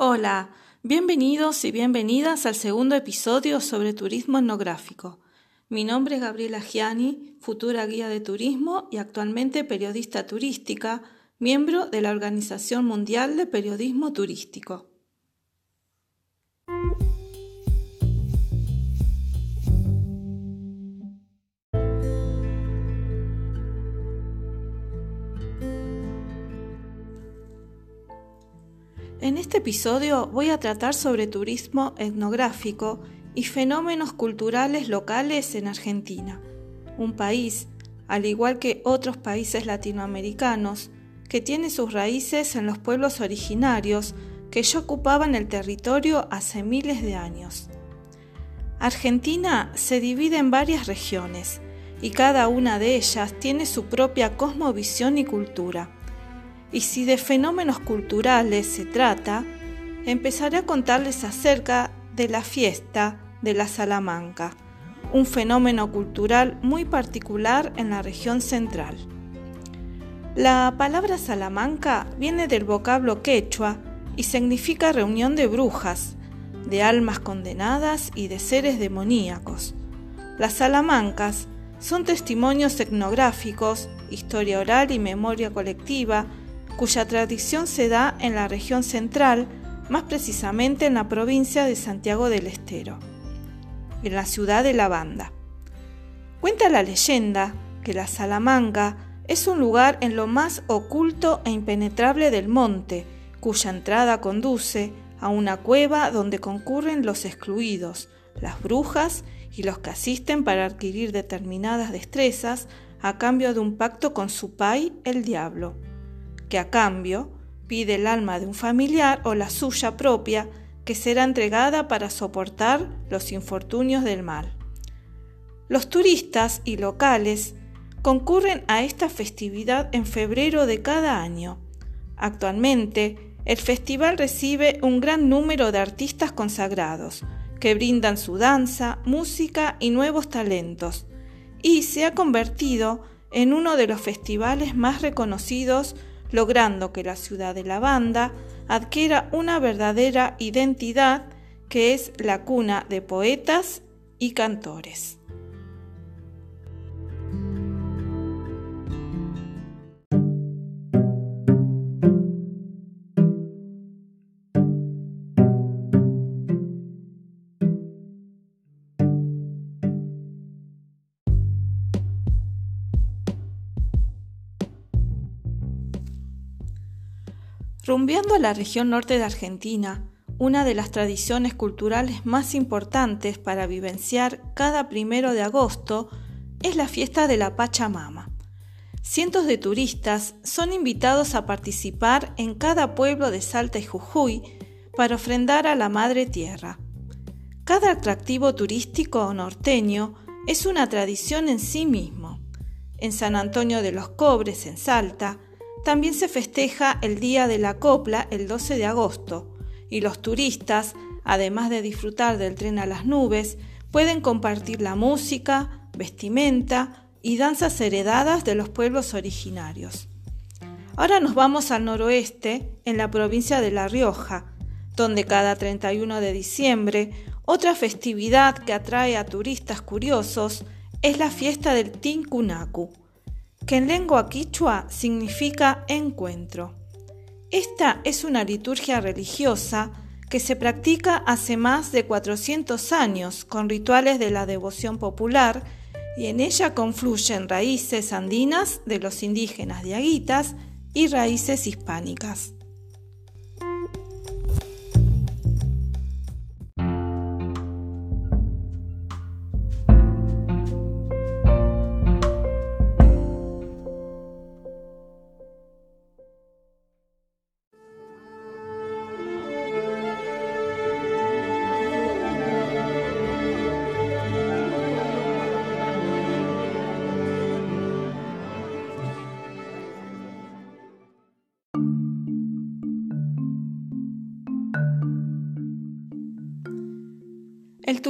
Hola, bienvenidos y bienvenidas al segundo episodio sobre turismo etnográfico. Mi nombre es Gabriela Gianni, futura guía de turismo y actualmente periodista turística, miembro de la Organización Mundial de Periodismo Turístico. En este episodio voy a tratar sobre turismo etnográfico y fenómenos culturales locales en Argentina, un país, al igual que otros países latinoamericanos, que tiene sus raíces en los pueblos originarios que ya ocupaban el territorio hace miles de años. Argentina se divide en varias regiones y cada una de ellas tiene su propia cosmovisión y cultura y si de fenómenos culturales se trata, empezaré a contarles acerca de la fiesta de la Salamanca, un fenómeno cultural muy particular en la región central. La palabra Salamanca viene del vocablo quechua y significa reunión de brujas, de almas condenadas y de seres demoníacos. Las salamancas son testimonios etnográficos, historia oral y memoria colectiva cuya tradición se da en la región central, más precisamente en la provincia de Santiago del Estero, en la ciudad de La Banda. Cuenta la leyenda que la Salamanca es un lugar en lo más oculto e impenetrable del monte, cuya entrada conduce a una cueva donde concurren los excluidos, las brujas y los que asisten para adquirir determinadas destrezas a cambio de un pacto con su pai, el diablo que a cambio pide el alma de un familiar o la suya propia que será entregada para soportar los infortunios del mal. Los turistas y locales concurren a esta festividad en febrero de cada año. Actualmente, el festival recibe un gran número de artistas consagrados, que brindan su danza, música y nuevos talentos, y se ha convertido en uno de los festivales más reconocidos logrando que la ciudad de la banda adquiera una verdadera identidad que es la cuna de poetas y cantores. Rumbeando a la región norte de Argentina, una de las tradiciones culturales más importantes para vivenciar cada primero de agosto es la fiesta de la Pachamama. Cientos de turistas son invitados a participar en cada pueblo de Salta y Jujuy para ofrendar a la Madre Tierra. Cada atractivo turístico norteño es una tradición en sí mismo. En San Antonio de los Cobres, en Salta, también se festeja el Día de la Copla el 12 de agosto y los turistas, además de disfrutar del tren a las nubes, pueden compartir la música, vestimenta y danzas heredadas de los pueblos originarios. Ahora nos vamos al noroeste, en la provincia de La Rioja, donde cada 31 de diciembre otra festividad que atrae a turistas curiosos es la fiesta del Tincunacu, que en lengua quichua significa encuentro. Esta es una liturgia religiosa que se practica hace más de 400 años con rituales de la devoción popular y en ella confluyen raíces andinas de los indígenas diaguitas y raíces hispánicas.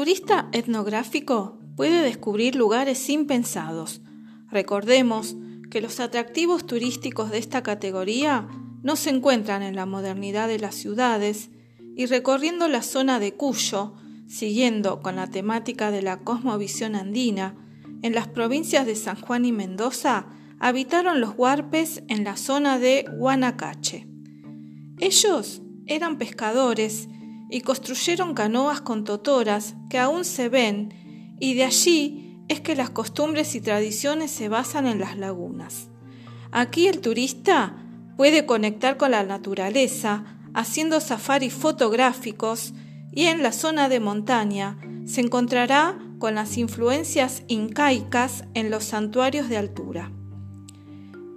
Turista etnográfico puede descubrir lugares impensados. Recordemos que los atractivos turísticos de esta categoría no se encuentran en la modernidad de las ciudades y recorriendo la zona de Cuyo, siguiendo con la temática de la cosmovisión andina, en las provincias de San Juan y Mendoza habitaron los huarpes en la zona de Guanacache. Ellos eran pescadores y construyeron canoas con totoras que aún se ven y de allí es que las costumbres y tradiciones se basan en las lagunas. Aquí el turista puede conectar con la naturaleza haciendo safaris fotográficos y en la zona de montaña se encontrará con las influencias incaicas en los santuarios de altura.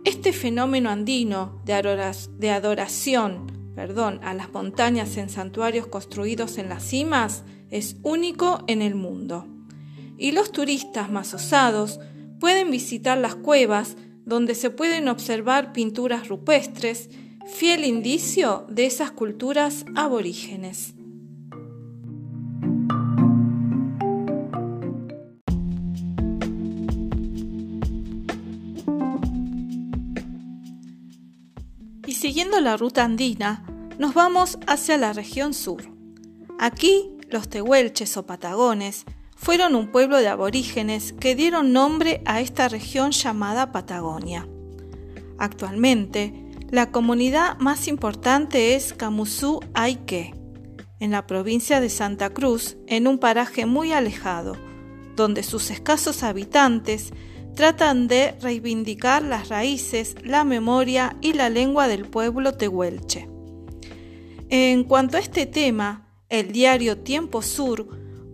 Este fenómeno andino de adoración perdón, a las montañas en santuarios construidos en las cimas es único en el mundo. Y los turistas más osados pueden visitar las cuevas donde se pueden observar pinturas rupestres, fiel indicio de esas culturas aborígenes. Siguiendo la ruta andina, nos vamos hacia la región sur. Aquí, los tehuelches o patagones fueron un pueblo de aborígenes que dieron nombre a esta región llamada Patagonia. Actualmente, la comunidad más importante es Camusú Aike, en la provincia de Santa Cruz, en un paraje muy alejado, donde sus escasos habitantes tratan de reivindicar las raíces, la memoria y la lengua del pueblo tehuelche. En cuanto a este tema, el diario Tiempo Sur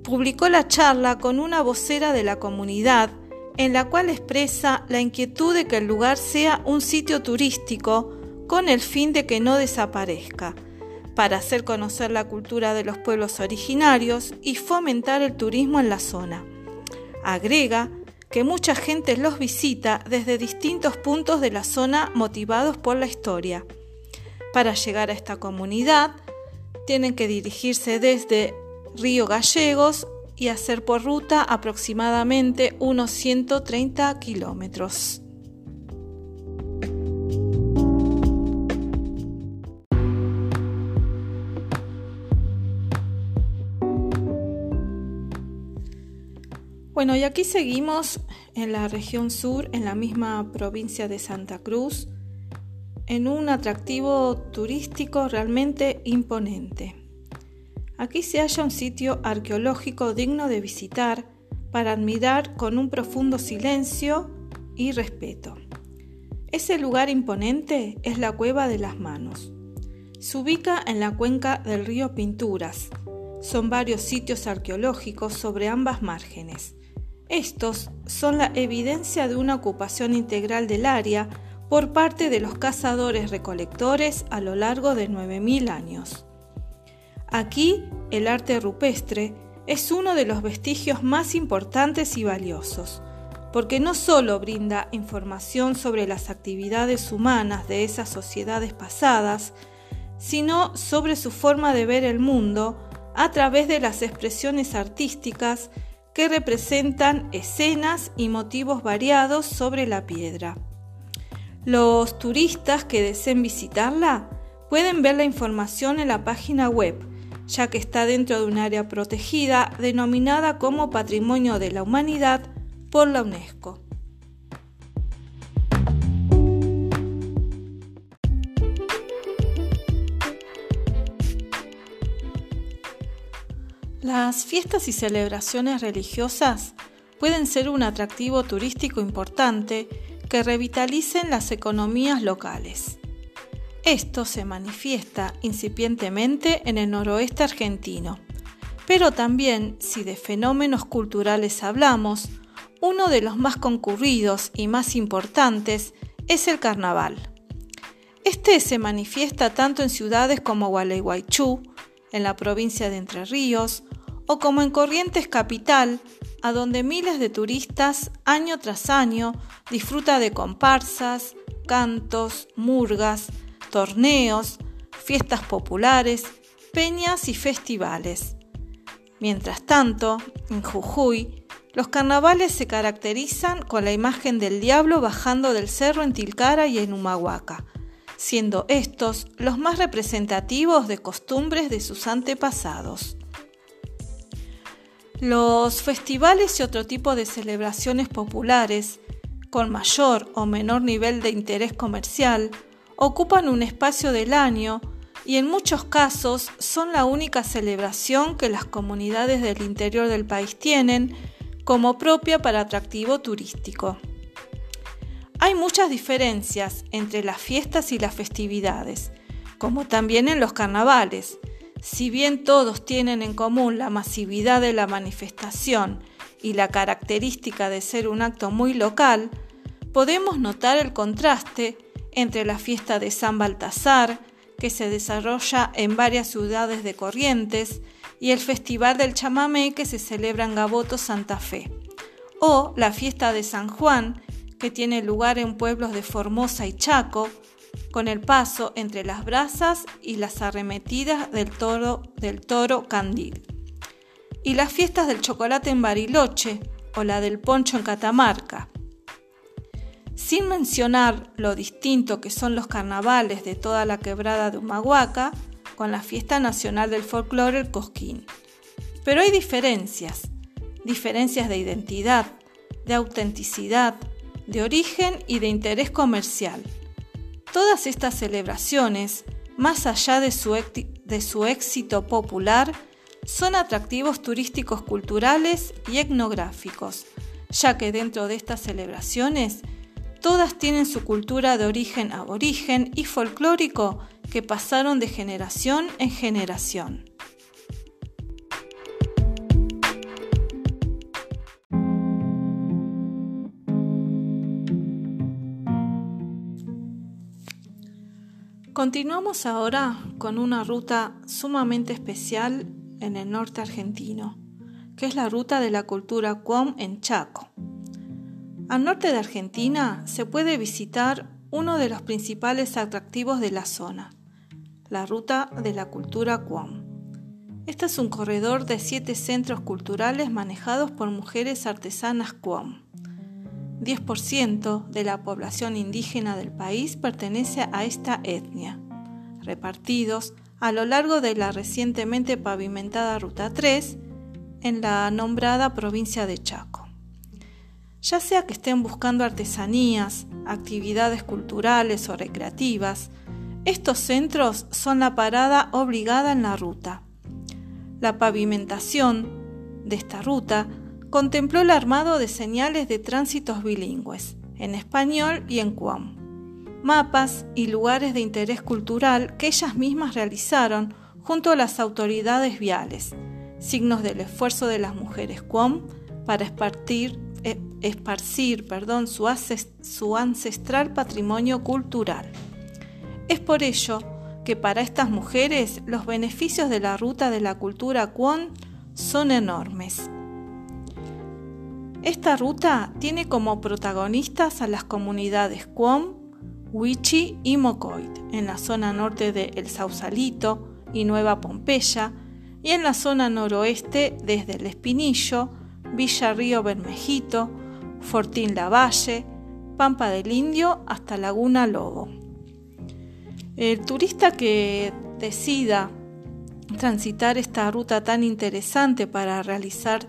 publicó la charla con una vocera de la comunidad en la cual expresa la inquietud de que el lugar sea un sitio turístico con el fin de que no desaparezca, para hacer conocer la cultura de los pueblos originarios y fomentar el turismo en la zona. Agrega que mucha gente los visita desde distintos puntos de la zona motivados por la historia. Para llegar a esta comunidad tienen que dirigirse desde Río Gallegos y hacer por ruta aproximadamente unos 130 kilómetros. Bueno, y aquí seguimos en la región sur, en la misma provincia de Santa Cruz, en un atractivo turístico realmente imponente. Aquí se halla un sitio arqueológico digno de visitar para admirar con un profundo silencio y respeto. Ese lugar imponente es la Cueva de las Manos. Se ubica en la cuenca del río Pinturas. Son varios sitios arqueológicos sobre ambas márgenes. Estos son la evidencia de una ocupación integral del área por parte de los cazadores recolectores a lo largo de 9.000 años. Aquí el arte rupestre es uno de los vestigios más importantes y valiosos, porque no solo brinda información sobre las actividades humanas de esas sociedades pasadas, sino sobre su forma de ver el mundo a través de las expresiones artísticas que representan escenas y motivos variados sobre la piedra. Los turistas que deseen visitarla pueden ver la información en la página web, ya que está dentro de un área protegida denominada como Patrimonio de la Humanidad por la UNESCO. Las fiestas y celebraciones religiosas pueden ser un atractivo turístico importante que revitalicen las economías locales. Esto se manifiesta incipientemente en el noroeste argentino, pero también si de fenómenos culturales hablamos, uno de los más concurridos y más importantes es el carnaval. Este se manifiesta tanto en ciudades como Gualeguaychú, en la provincia de Entre Ríos, o como en Corrientes Capital, a donde miles de turistas año tras año disfruta de comparsas, cantos, murgas, torneos, fiestas populares, peñas y festivales. Mientras tanto, en Jujuy, los carnavales se caracterizan con la imagen del diablo bajando del cerro en Tilcara y en Humahuaca, siendo estos los más representativos de costumbres de sus antepasados. Los festivales y otro tipo de celebraciones populares, con mayor o menor nivel de interés comercial, ocupan un espacio del año y en muchos casos son la única celebración que las comunidades del interior del país tienen como propia para atractivo turístico. Hay muchas diferencias entre las fiestas y las festividades, como también en los carnavales. Si bien todos tienen en común la masividad de la manifestación y la característica de ser un acto muy local, podemos notar el contraste entre la fiesta de San Baltasar, que se desarrolla en varias ciudades de Corrientes, y el Festival del Chamamé que se celebra en Gaboto, Santa Fe, o la fiesta de San Juan, que tiene lugar en pueblos de Formosa y Chaco, con el paso entre las brasas y las arremetidas del toro, del toro candil. Y las fiestas del chocolate en Bariloche o la del poncho en Catamarca. Sin mencionar lo distinto que son los carnavales de toda la quebrada de Humahuaca con la fiesta nacional del folclore el Cosquín. Pero hay diferencias, diferencias de identidad, de autenticidad, de origen y de interés comercial. Todas estas celebraciones, más allá de su, de su éxito popular, son atractivos turísticos culturales y etnográficos, ya que dentro de estas celebraciones todas tienen su cultura de origen aborigen y folclórico que pasaron de generación en generación. Continuamos ahora con una ruta sumamente especial en el norte argentino, que es la ruta de la cultura Cuom en Chaco. Al norte de Argentina se puede visitar uno de los principales atractivos de la zona, la ruta de la cultura Cuom. Este es un corredor de siete centros culturales manejados por mujeres artesanas Cuom 10% de la población indígena del país pertenece a esta etnia, repartidos a lo largo de la recientemente pavimentada Ruta 3 en la nombrada provincia de Chaco. Ya sea que estén buscando artesanías, actividades culturales o recreativas, estos centros son la parada obligada en la ruta. La pavimentación de esta ruta contempló el armado de señales de tránsitos bilingües, en español y en cuam, mapas y lugares de interés cultural que ellas mismas realizaron junto a las autoridades viales, signos del esfuerzo de las mujeres cuam para esparcir, eh, esparcir perdón, su, su ancestral patrimonio cultural. Es por ello que para estas mujeres los beneficios de la ruta de la cultura cuam son enormes. Esta ruta tiene como protagonistas a las comunidades Cuom, Huichi y Mocoit, en la zona norte de El Sausalito y Nueva Pompeya, y en la zona noroeste desde El Espinillo, Villa Río Bermejito, Fortín Lavalle, Pampa del Indio hasta Laguna Lobo. El turista que decida transitar esta ruta tan interesante para realizar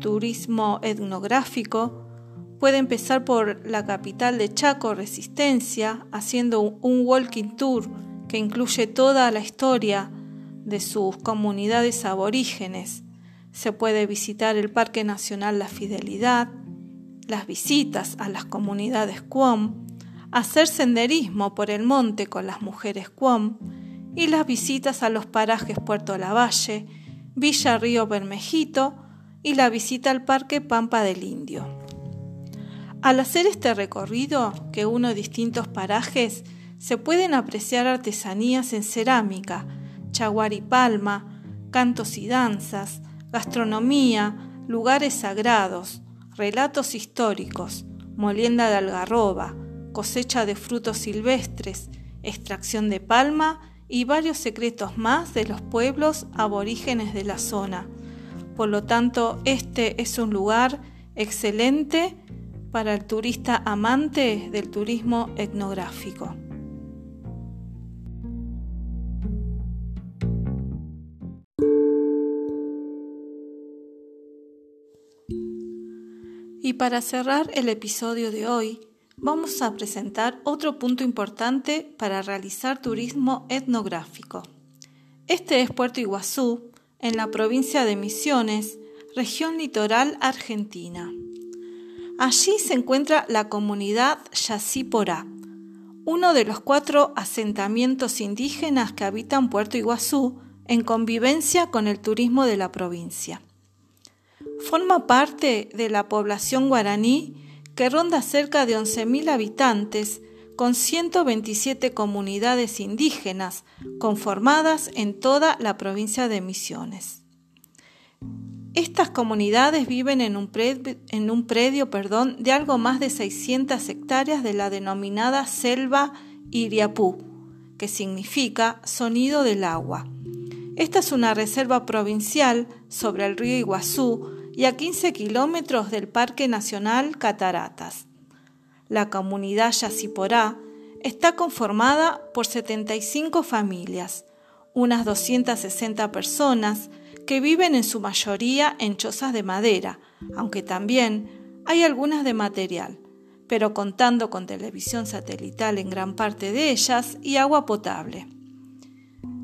turismo etnográfico, puede empezar por la capital de Chaco, Resistencia, haciendo un walking tour que incluye toda la historia de sus comunidades aborígenes. Se puede visitar el Parque Nacional La Fidelidad, las visitas a las comunidades Cuom, hacer senderismo por el monte con las mujeres Cuom y las visitas a los parajes Puerto Lavalle, Villa Río Bermejito y la visita al Parque Pampa del Indio. Al hacer este recorrido, que une distintos parajes, se pueden apreciar artesanías en cerámica, chaguar y palma, cantos y danzas, gastronomía, lugares sagrados, relatos históricos, molienda de algarroba, cosecha de frutos silvestres, extracción de palma y varios secretos más de los pueblos aborígenes de la zona por lo tanto, este es un lugar excelente para el turista amante del turismo etnográfico. Y para cerrar el episodio de hoy, vamos a presentar otro punto importante para realizar turismo etnográfico. Este es Puerto Iguazú, en la provincia de Misiones, región litoral argentina. Allí se encuentra la comunidad Yacyporá, uno de los cuatro asentamientos indígenas que habitan Puerto Iguazú en convivencia con el turismo de la provincia. Forma parte de la población guaraní que ronda cerca de 11.000 habitantes con 127 comunidades indígenas conformadas en toda la provincia de Misiones. Estas comunidades viven en un predio, perdón, de algo más de 600 hectáreas de la denominada selva Iriapú, que significa sonido del agua. Esta es una reserva provincial sobre el río Iguazú y a 15 kilómetros del Parque Nacional Cataratas. La comunidad Yaciporá está conformada por 75 familias, unas 260 personas, que viven en su mayoría en chozas de madera, aunque también hay algunas de material, pero contando con televisión satelital en gran parte de ellas y agua potable.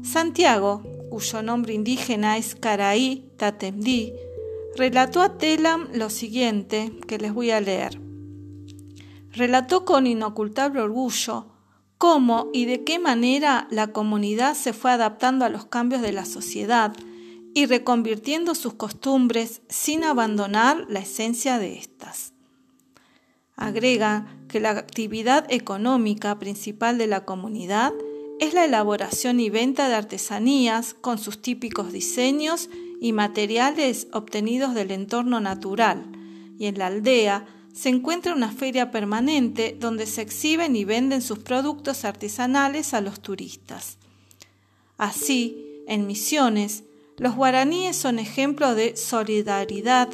Santiago, cuyo nombre indígena es Caraí Tatemdí, relató a Telam lo siguiente que les voy a leer. Relató con inocultable orgullo cómo y de qué manera la comunidad se fue adaptando a los cambios de la sociedad y reconvirtiendo sus costumbres sin abandonar la esencia de éstas. Agrega que la actividad económica principal de la comunidad es la elaboración y venta de artesanías con sus típicos diseños y materiales obtenidos del entorno natural, y en la aldea se encuentra una feria permanente donde se exhiben y venden sus productos artesanales a los turistas. Así, en Misiones, los guaraníes son ejemplo de solidaridad,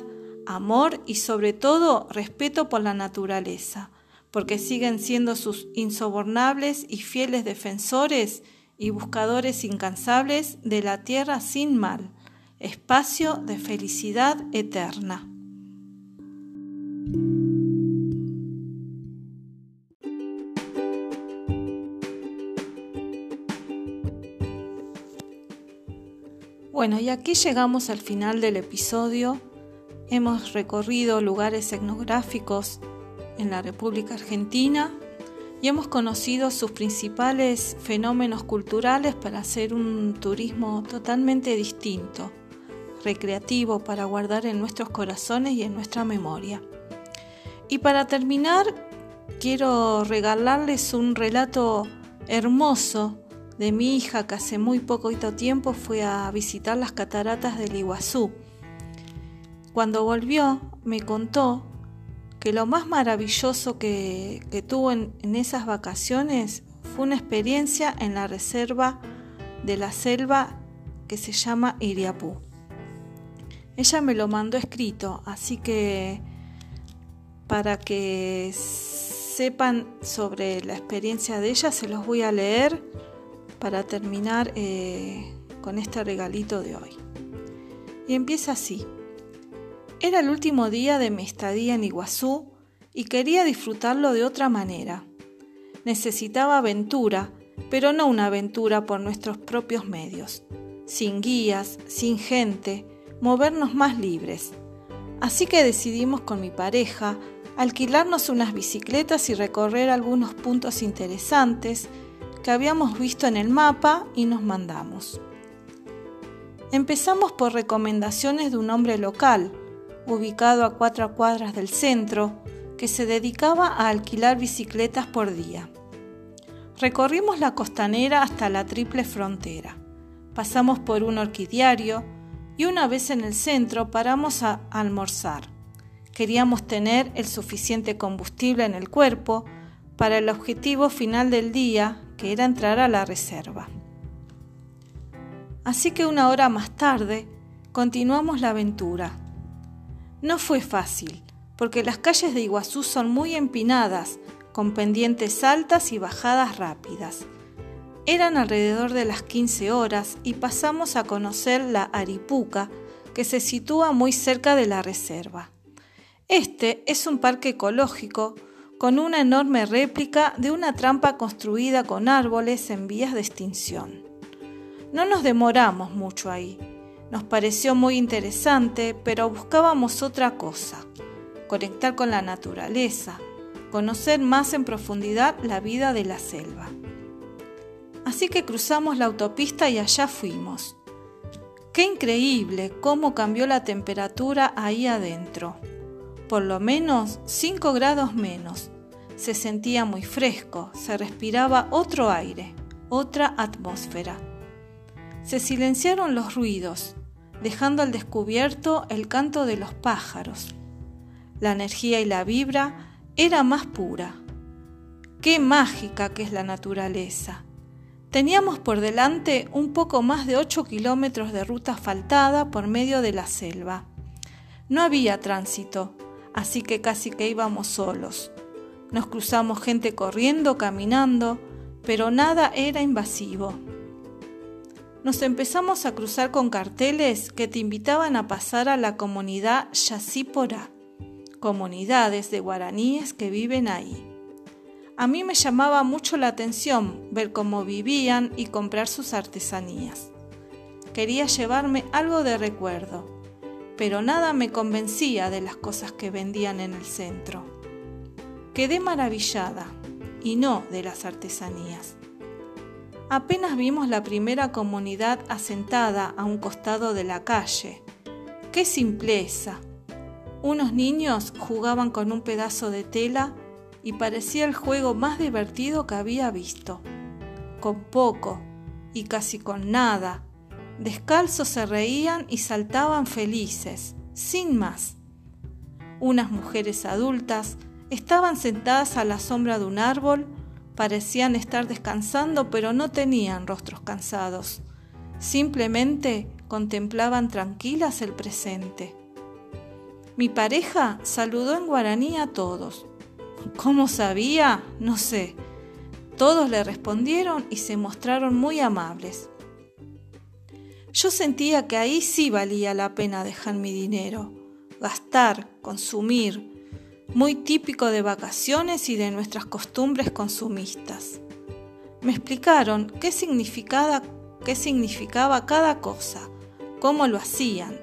amor y sobre todo respeto por la naturaleza, porque siguen siendo sus insobornables y fieles defensores y buscadores incansables de la tierra sin mal, espacio de felicidad eterna. Bueno, y aquí llegamos al final del episodio. Hemos recorrido lugares etnográficos en la República Argentina y hemos conocido sus principales fenómenos culturales para hacer un turismo totalmente distinto, recreativo para guardar en nuestros corazones y en nuestra memoria. Y para terminar, quiero regalarles un relato hermoso de mi hija que hace muy poquito tiempo fue a visitar las cataratas del Iguazú. Cuando volvió me contó que lo más maravilloso que, tuvo en, en esas vacaciones fue una experiencia en la reserva de la selva que se llama Iriapú. Ella me lo mandó escrito, así que para que sepan sobre la experiencia de ella se los voy a leer para terminar eh, con este regalito de hoy. Y empieza así. Era el último día de mi estadía en Iguazú y quería disfrutarlo de otra manera. Necesitaba aventura, pero no una aventura por nuestros propios medios, sin guías, sin gente, movernos más libres. Así que decidimos con mi pareja alquilarnos unas bicicletas y recorrer algunos puntos interesantes que habíamos visto en el mapa y nos mandamos. Empezamos por recomendaciones de un hombre local, ubicado a cuatro cuadras del centro, que se dedicaba a alquilar bicicletas por día. Recorrimos la costanera hasta la triple frontera. Pasamos por un orquidiario y una vez en el centro paramos a almorzar. Queríamos tener el suficiente combustible en el cuerpo para el objetivo final del día, era entrar a la reserva. Así que una hora más tarde continuamos la aventura. No fue fácil, porque las calles de Iguazú son muy empinadas, con pendientes altas y bajadas rápidas. Eran alrededor de las 15 horas y pasamos a conocer la Aripuca, que se sitúa muy cerca de la reserva. Este es un parque ecológico con una enorme réplica de una trampa construida con árboles en vías de extinción. No nos demoramos mucho ahí. Nos pareció muy interesante, pero buscábamos otra cosa, conectar con la naturaleza, conocer más en profundidad la vida de la selva. Así que cruzamos la autopista y allá fuimos. Qué increíble cómo cambió la temperatura ahí adentro. Por lo menos 5 grados menos. Se sentía muy fresco, se respiraba otro aire, otra atmósfera. Se silenciaron los ruidos, dejando al descubierto el canto de los pájaros. La energía y la vibra era más pura. Qué mágica que es la naturaleza. Teníamos por delante un poco más de 8 kilómetros de ruta asfaltada por medio de la selva. No había tránsito, así que casi que íbamos solos. Nos cruzamos gente corriendo, caminando, pero nada era invasivo. Nos empezamos a cruzar con carteles que te invitaban a pasar a la comunidad Yacípora, comunidades de guaraníes que viven ahí. A mí me llamaba mucho la atención ver cómo vivían y comprar sus artesanías. Quería llevarme algo de recuerdo, pero nada me convencía de las cosas que vendían en el centro. Quedé maravillada, y no de las artesanías. Apenas vimos la primera comunidad asentada a un costado de la calle. ¡Qué simpleza! Unos niños jugaban con un pedazo de tela y parecía el juego más divertido que había visto. Con poco y casi con nada, descalzos se reían y saltaban felices, sin más. Unas mujeres adultas estaban sentadas a la sombra de un árbol, parecían estar descansando pero no tenían rostros cansados, simplemente contemplaban tranquilas el presente. Mi pareja saludó en guaraní a todos, ¿Cómo sabía? No sé. Todos le respondieron y se mostraron muy amables. Yo sentía que ahí sí valía la pena dejar mi dinero, gastar, consumir, muy típico de vacaciones y de nuestras costumbres consumistas. Me explicaron qué significaba, cada cosa, cómo lo hacían.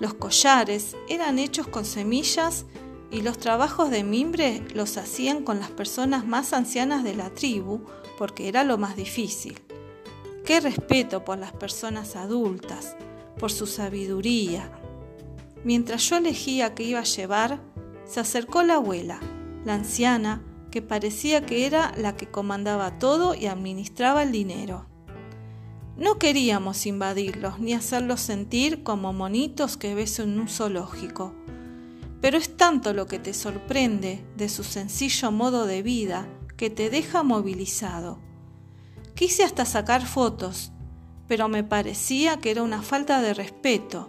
Los collares eran hechos con semillas y los trabajos de mimbre los hacían con las personas más ancianas de la tribu porque era lo más difícil. Qué respeto por las personas adultas, por su sabiduría. Mientras yo elegía qué iba a llevar, se acercó la abuela, la anciana, que parecía que era la que comandaba todo y administraba el dinero. No queríamos invadirlos ni hacerlos sentir como monitos que ves en un zoológico pero es tanto lo que te sorprende de su sencillo modo de vida que te deja movilizado. Quise hasta sacar fotos, pero me parecía que era una falta de respeto.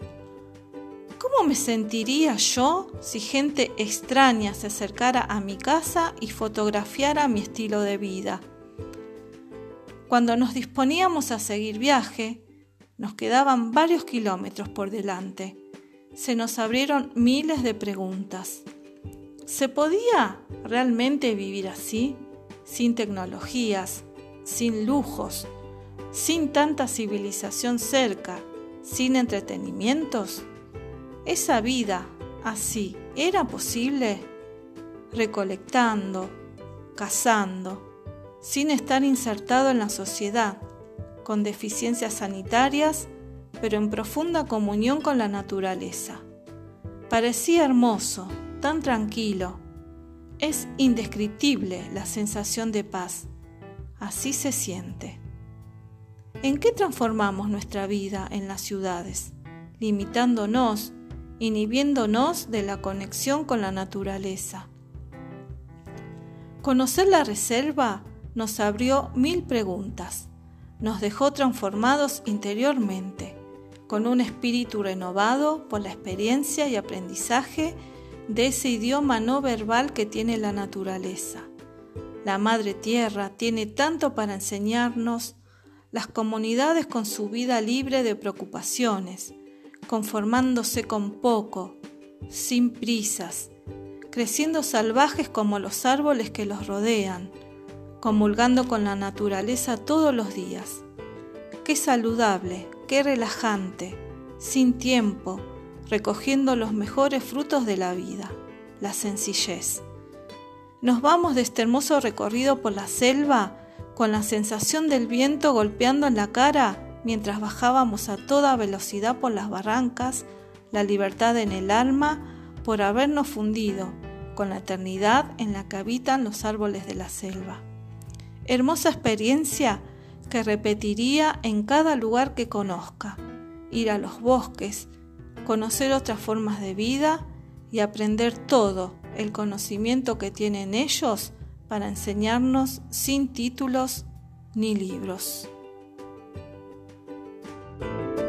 ¿Cómo me sentiría yo si gente extraña se acercara a mi casa y fotografiara mi estilo de vida? Cuando nos disponíamos a seguir viaje, nos quedaban varios kilómetros por delante se nos abrieron miles de preguntas. ¿Se podía realmente vivir así, sin tecnologías, sin lujos, sin tanta civilización cerca, sin entretenimientos? ¿Esa vida así era posible? Recolectando, cazando, sin estar insertado en la sociedad, con deficiencias sanitarias pero en profunda comunión con la naturaleza. Parecía hermoso, tan tranquilo. Es indescriptible la sensación de paz. Así se siente. ¿En qué transformamos nuestra vida en las ciudades? Limitándonos, inhibiéndonos de la conexión con la naturaleza. Conocer la reserva nos abrió mil preguntas, nos dejó transformados interiormente con un espíritu renovado por la experiencia y aprendizaje de ese idioma no verbal que tiene la naturaleza. La Madre Tierra tiene tanto para enseñarnos, las comunidades con su vida libre de preocupaciones, conformándose con poco, sin prisas, creciendo salvajes como los árboles que los rodean, comulgando con la naturaleza todos los días. Qué saludable, qué relajante, sin tiempo, recogiendo los mejores frutos de la vida, la sencillez. Nos vamos de este hermoso recorrido por la selva con la sensación del viento golpeando en la cara mientras bajábamos a toda velocidad por las barrancas, la libertad en el alma por habernos fundido con la eternidad en la que habitan los árboles de la selva. Hermosa experiencia que repetiría en cada lugar que conozca, ir a los bosques, conocer otras formas de vida y aprender todo el conocimiento que tienen ellos para enseñarnos sin títulos ni libros. Thank you.